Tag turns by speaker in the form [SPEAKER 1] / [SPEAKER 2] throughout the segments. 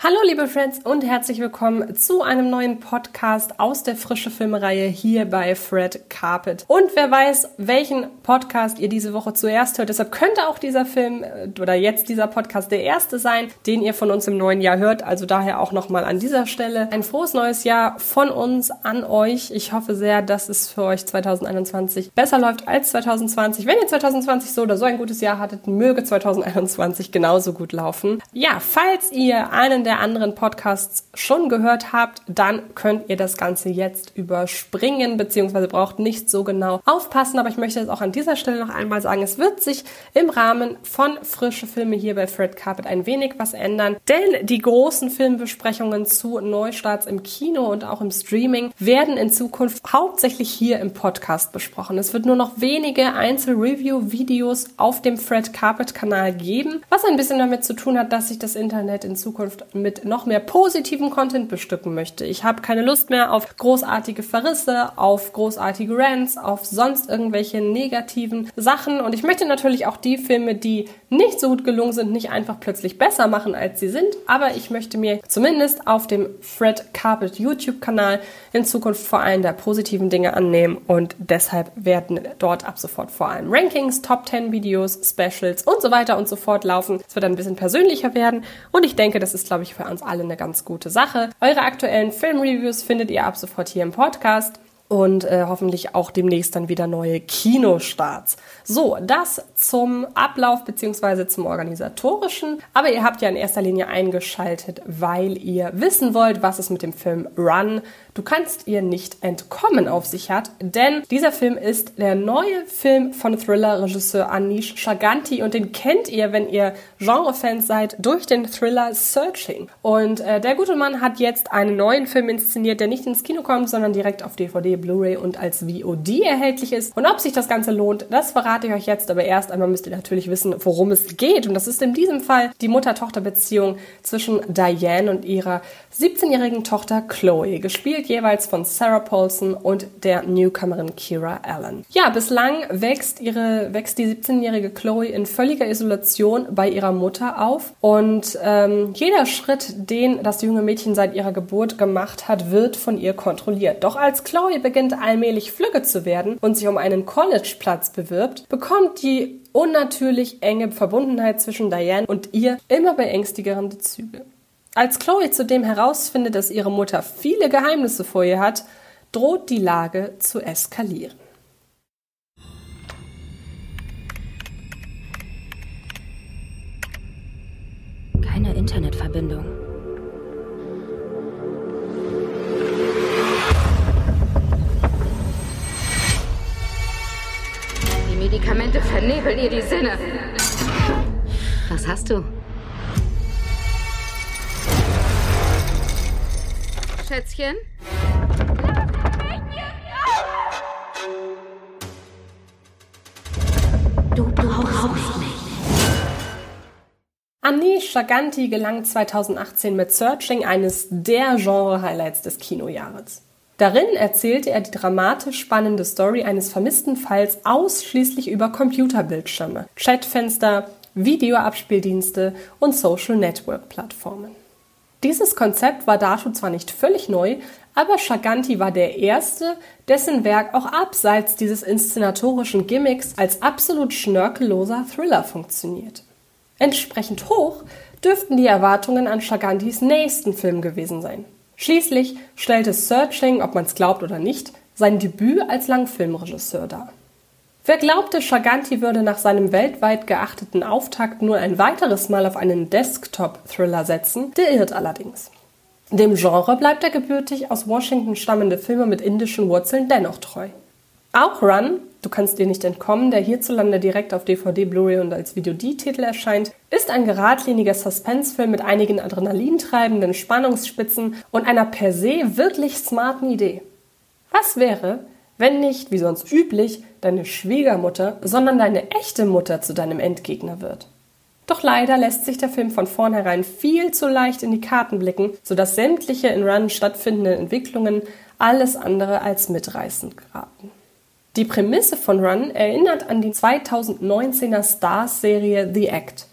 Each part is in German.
[SPEAKER 1] Hallo liebe Friends und herzlich willkommen zu einem neuen Podcast aus der frische Filmreihe hier bei Fred Carpet. Und wer weiß, welchen Podcast ihr diese Woche zuerst hört, deshalb könnte auch dieser Film äh, oder jetzt dieser Podcast der erste sein, den ihr von uns im neuen Jahr hört. Also daher auch nochmal an dieser Stelle ein frohes neues Jahr von uns an euch. Ich hoffe sehr, dass es für euch 2021 besser läuft als 2020. Wenn ihr 2020 so oder so ein gutes Jahr hattet, möge 2021 genauso gut laufen. Ja, falls ihr einen der anderen Podcasts schon gehört habt, dann könnt ihr das Ganze jetzt überspringen, beziehungsweise braucht nicht so genau aufpassen. Aber ich möchte es auch an dieser Stelle noch einmal sagen, es wird sich im Rahmen von frische Filme hier bei Fred Carpet ein wenig was ändern, denn die großen Filmbesprechungen zu Neustarts im Kino und auch im Streaming werden in Zukunft hauptsächlich hier im Podcast besprochen. Es wird nur noch wenige Einzel-Review-Videos auf dem Fred Carpet-Kanal geben, was ein bisschen damit zu tun hat, dass sich das Internet in Zukunft mit noch mehr positivem Content bestücken möchte. Ich habe keine Lust mehr auf großartige Verrisse, auf großartige Rants, auf sonst irgendwelche negativen Sachen. Und ich möchte natürlich auch die Filme, die nicht so gut gelungen sind, nicht einfach plötzlich besser machen, als sie sind. Aber ich möchte mir zumindest auf dem Fred Carpet YouTube-Kanal in Zukunft vor allem der positiven Dinge annehmen. Und deshalb werden dort ab sofort vor allem Rankings, Top 10 Videos, Specials und so weiter und so fort laufen. Es wird ein bisschen persönlicher werden. Und ich denke, das ist, glaube ich, für uns alle eine ganz gute Sache. Eure aktuellen Filmreviews findet ihr ab sofort hier im Podcast und äh, hoffentlich auch demnächst dann wieder neue Kinostarts. So, das zum Ablauf beziehungsweise zum organisatorischen. Aber ihr habt ja in erster Linie eingeschaltet, weil ihr wissen wollt, was es mit dem Film Run Du kannst ihr nicht entkommen auf sich hat, denn dieser Film ist der neue Film von Thriller-Regisseur Anish Chaganti und den kennt ihr, wenn ihr Genre-Fans seid, durch den Thriller Searching. Und äh, der gute Mann hat jetzt einen neuen Film inszeniert, der nicht ins Kino kommt, sondern direkt auf DVD, Blu-ray und als VOD erhältlich ist. Und ob sich das Ganze lohnt, das verrate ich euch jetzt, aber erst einmal müsst ihr natürlich wissen, worum es geht. Und das ist in diesem Fall die Mutter-Tochter-Beziehung zwischen Diane und ihrer 17-jährigen Tochter Chloe, gespielt jeweils von Sarah Paulson und der Newcomerin Kira Allen. Ja, bislang wächst ihre wächst die 17-jährige Chloe in völliger Isolation bei ihrer Mutter auf und ähm, jeder Schritt, den das junge Mädchen seit ihrer Geburt gemacht hat, wird von ihr kontrolliert. Doch als Chloe beginnt allmählich flügge zu werden und sich um einen College-Platz bewirbt, bekommt die unnatürlich enge Verbundenheit zwischen Diane und ihr immer beängstigende Züge. Als Chloe zudem herausfindet, dass ihre Mutter viele Geheimnisse vor ihr hat, droht die Lage zu eskalieren.
[SPEAKER 2] Keine Internetverbindung.
[SPEAKER 3] Vernebeln ihr die Sinne.
[SPEAKER 2] Was hast du?
[SPEAKER 3] Schätzchen?
[SPEAKER 2] Du brauchst mich.
[SPEAKER 1] Anish Chaganti gelang 2018 mit Searching eines der Genre-Highlights des Kinojahres. Darin erzählte er die dramatisch spannende Story eines vermissten Falls ausschließlich über Computerbildschirme, Chatfenster, Videoabspieldienste und Social Network Plattformen. Dieses Konzept war dazu zwar nicht völlig neu, aber Chaganti war der Erste, dessen Werk auch abseits dieses inszenatorischen Gimmicks als absolut schnörkelloser Thriller funktioniert. Entsprechend hoch dürften die Erwartungen an Chagantis nächsten Film gewesen sein. Schließlich stellte Searching, ob man es glaubt oder nicht, sein Debüt als Langfilmregisseur dar. Wer glaubte, Chaganti würde nach seinem weltweit geachteten Auftakt nur ein weiteres Mal auf einen Desktop-Thriller setzen, der irrt allerdings. Dem Genre bleibt der gebürtig aus Washington stammende Filmer mit indischen Wurzeln dennoch treu. Auch Run, Du kannst dir nicht entkommen, der hierzulande direkt auf DVD, Blu-ray und als Video-D-Titel erscheint, ist ein geradliniger Suspensefilm mit einigen adrenalintreibenden Spannungsspitzen und einer per se wirklich smarten Idee. Was wäre, wenn nicht, wie sonst üblich, deine Schwiegermutter, sondern deine echte Mutter zu deinem Endgegner wird. Doch leider lässt sich der Film von vornherein viel zu leicht in die Karten blicken, sodass sämtliche in Run stattfindenden Entwicklungen alles andere als mitreißend geraten. Die Prämisse von Run erinnert an die 2019er Stars-Serie The Act.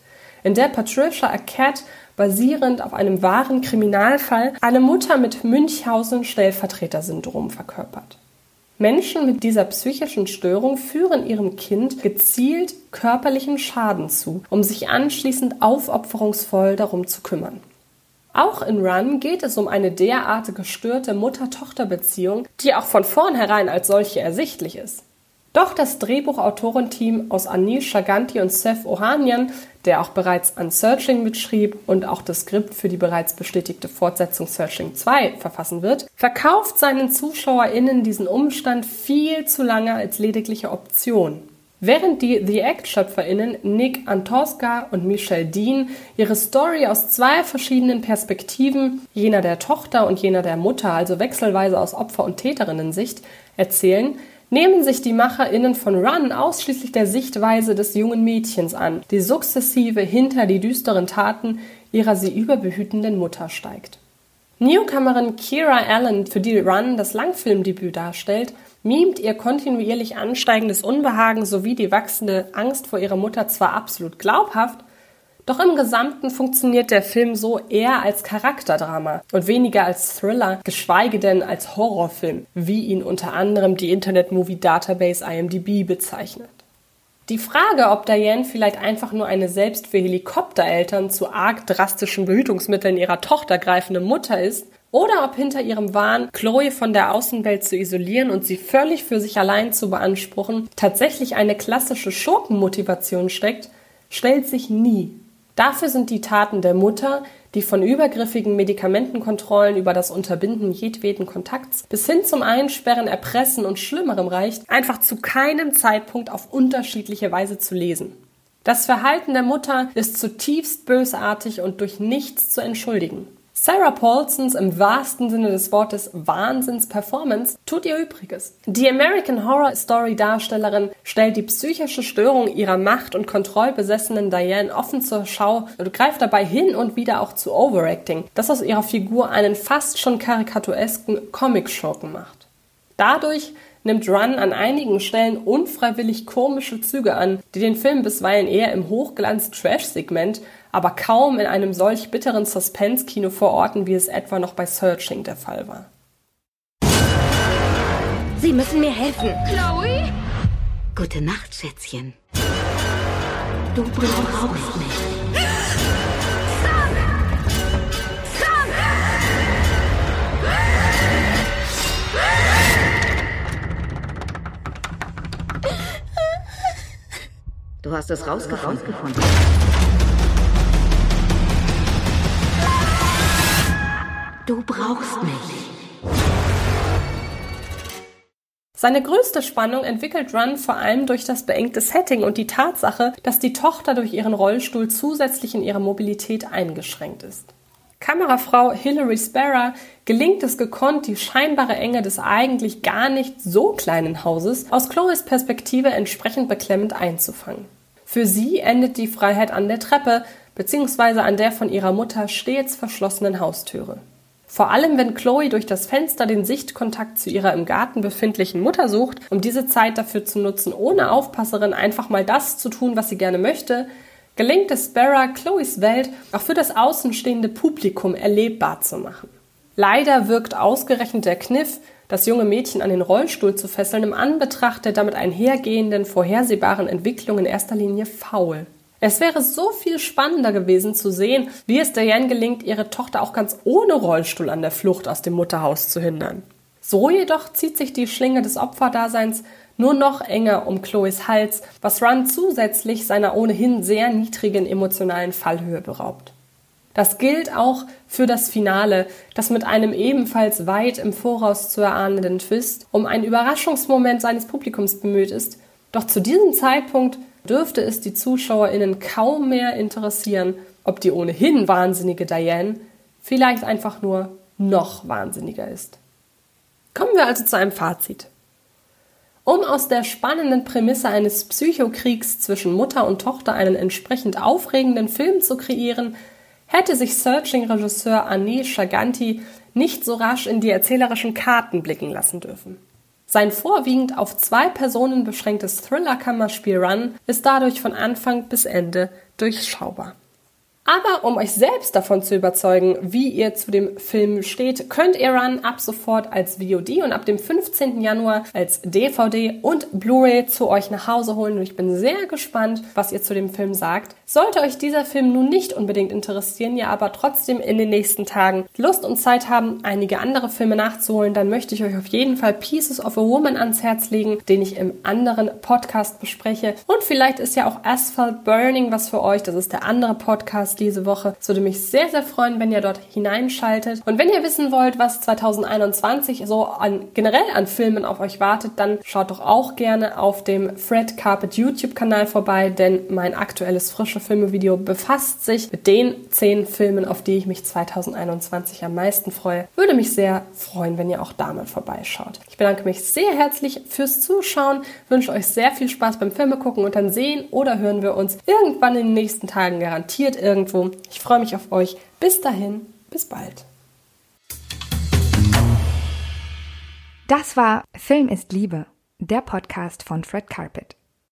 [SPEAKER 1] in der Patricia Arquette basierend auf einem wahren Kriminalfall eine Mutter mit Münchhausen-Stellvertreter-Syndrom verkörpert. Menschen mit dieser psychischen Störung führen ihrem Kind gezielt körperlichen Schaden zu, um sich anschließend aufopferungsvoll darum zu kümmern. Auch in Run geht es um eine derartige gestörte Mutter-Tochter-Beziehung, die auch von vornherein als solche ersichtlich ist. Doch das Drehbuchautorenteam aus Anish Shaganti und Seth Ohanian, der auch bereits an Searching mitschrieb und auch das Skript für die bereits bestätigte Fortsetzung Searching 2 verfassen wird, verkauft seinen ZuschauerInnen diesen Umstand viel zu lange als ledigliche Option. Während die The Act-SchöpferInnen Nick Antoska und Michelle Dean ihre Story aus zwei verschiedenen Perspektiven, jener der Tochter und jener der Mutter, also wechselweise aus Opfer- und Täterinnen-Sicht, erzählen, nehmen sich die MacherInnen von Run ausschließlich der Sichtweise des jungen Mädchens an, die sukzessive hinter die düsteren Taten ihrer sie überbehütenden Mutter steigt. Newcomerin Kira Allen, für die Run das Langfilmdebüt darstellt, mimt ihr kontinuierlich ansteigendes Unbehagen sowie die wachsende Angst vor ihrer Mutter zwar absolut glaubhaft, doch im Gesamten funktioniert der Film so eher als Charakterdrama und weniger als Thriller, geschweige denn als Horrorfilm, wie ihn unter anderem die Internet Movie Database IMDb bezeichnet. Die Frage, ob Diane vielleicht einfach nur eine selbst für Helikoptereltern zu arg drastischen Behütungsmitteln ihrer Tochter greifende Mutter ist, oder ob hinter ihrem Wahn, Chloe von der Außenwelt zu isolieren und sie völlig für sich allein zu beanspruchen, tatsächlich eine klassische Schurkenmotivation steckt, stellt sich nie. Dafür sind die Taten der Mutter, die von übergriffigen Medikamentenkontrollen über das Unterbinden jedweden Kontakts bis hin zum Einsperren, Erpressen und Schlimmerem reicht, einfach zu keinem Zeitpunkt auf unterschiedliche Weise zu lesen. Das Verhalten der Mutter ist zutiefst bösartig und durch nichts zu entschuldigen. Sarah Paulsons im wahrsten Sinne des Wortes Wahnsinns-Performance tut ihr Übriges. Die American Horror Story Darstellerin stellt die psychische Störung ihrer macht- und kontrollbesessenen Diane offen zur Schau und greift dabei hin und wieder auch zu Overacting, das aus ihrer Figur einen fast schon karikaturesken Comic-Schurken macht. Dadurch nimmt Run an einigen Stellen unfreiwillig komische Züge an, die den Film bisweilen eher im Hochglanz-Trash-Segment aber kaum in einem solch bitteren Suspense-Kino verorten, wie es etwa noch bei Searching der Fall war.
[SPEAKER 2] Sie müssen mir helfen.
[SPEAKER 3] Chloe?
[SPEAKER 2] Gute Nacht, Schätzchen. Du brauchst mich. Du hast es rausgefunden. Du brauchst mich.
[SPEAKER 1] Seine größte Spannung entwickelt Run vor allem durch das beengte Setting und die Tatsache, dass die Tochter durch ihren Rollstuhl zusätzlich in ihrer Mobilität eingeschränkt ist. Kamerafrau Hilary Sparrow gelingt es gekonnt, die scheinbare Enge des eigentlich gar nicht so kleinen Hauses aus Chloes Perspektive entsprechend beklemmend einzufangen. Für sie endet die Freiheit an der Treppe bzw. an der von ihrer Mutter stets verschlossenen Haustüre. Vor allem, wenn Chloe durch das Fenster den Sichtkontakt zu ihrer im Garten befindlichen Mutter sucht, um diese Zeit dafür zu nutzen, ohne Aufpasserin einfach mal das zu tun, was sie gerne möchte, gelingt es Sparrow, Chloes Welt auch für das außenstehende Publikum erlebbar zu machen. Leider wirkt ausgerechnet der Kniff, das junge Mädchen an den Rollstuhl zu fesseln, im Anbetracht der damit einhergehenden vorhersehbaren Entwicklung in erster Linie faul. Es wäre so viel spannender gewesen zu sehen, wie es Diane gelingt, ihre Tochter auch ganz ohne Rollstuhl an der Flucht aus dem Mutterhaus zu hindern. So jedoch zieht sich die Schlinge des Opferdaseins nur noch enger um Chloes Hals, was Run zusätzlich seiner ohnehin sehr niedrigen emotionalen Fallhöhe beraubt. Das gilt auch für das Finale, das mit einem ebenfalls weit im Voraus zu erahnenden Twist um einen Überraschungsmoment seines Publikums bemüht ist, doch zu diesem Zeitpunkt dürfte es die ZuschauerInnen kaum mehr interessieren, ob die ohnehin wahnsinnige Diane vielleicht einfach nur noch wahnsinniger ist. Kommen wir also zu einem Fazit. Um aus der spannenden Prämisse eines Psychokriegs zwischen Mutter und Tochter einen entsprechend aufregenden Film zu kreieren, hätte sich Searching-Regisseur Anish Shaganti nicht so rasch in die erzählerischen Karten blicken lassen dürfen. Sein vorwiegend auf zwei Personen beschränktes Thriller-Kammerspiel Run ist dadurch von Anfang bis Ende durchschaubar. Aber um euch selbst davon zu überzeugen, wie ihr zu dem Film steht, könnt ihr Run ab sofort als VOD und ab dem 15. Januar als DVD und Blu-ray zu euch nach Hause holen. Und ich bin sehr gespannt, was ihr zu dem Film sagt. Sollte euch dieser Film nun nicht unbedingt interessieren, ihr aber trotzdem in den nächsten Tagen Lust und Zeit haben, einige andere Filme nachzuholen, dann möchte ich euch auf jeden Fall Pieces of a Woman ans Herz legen, den ich im anderen Podcast bespreche. Und vielleicht ist ja auch Asphalt Burning was für euch. Das ist der andere Podcast diese Woche. Es würde mich sehr, sehr freuen, wenn ihr dort hineinschaltet. Und wenn ihr wissen wollt, was 2021 so an, generell an Filmen auf euch wartet, dann schaut doch auch gerne auf dem Fred Carpet YouTube-Kanal vorbei, denn mein aktuelles frische Filme-Video befasst sich mit den zehn Filmen, auf die ich mich 2021 am meisten freue. Würde mich sehr freuen, wenn ihr auch da mal vorbeischaut. Ich bedanke mich sehr herzlich fürs Zuschauen, wünsche euch sehr viel Spaß beim Filme gucken und dann sehen oder hören wir uns irgendwann in den nächsten Tagen garantiert irgendwo. Ich freue mich auf euch. Bis dahin, bis bald.
[SPEAKER 4] Das war Film ist Liebe, der Podcast von Fred Carpet.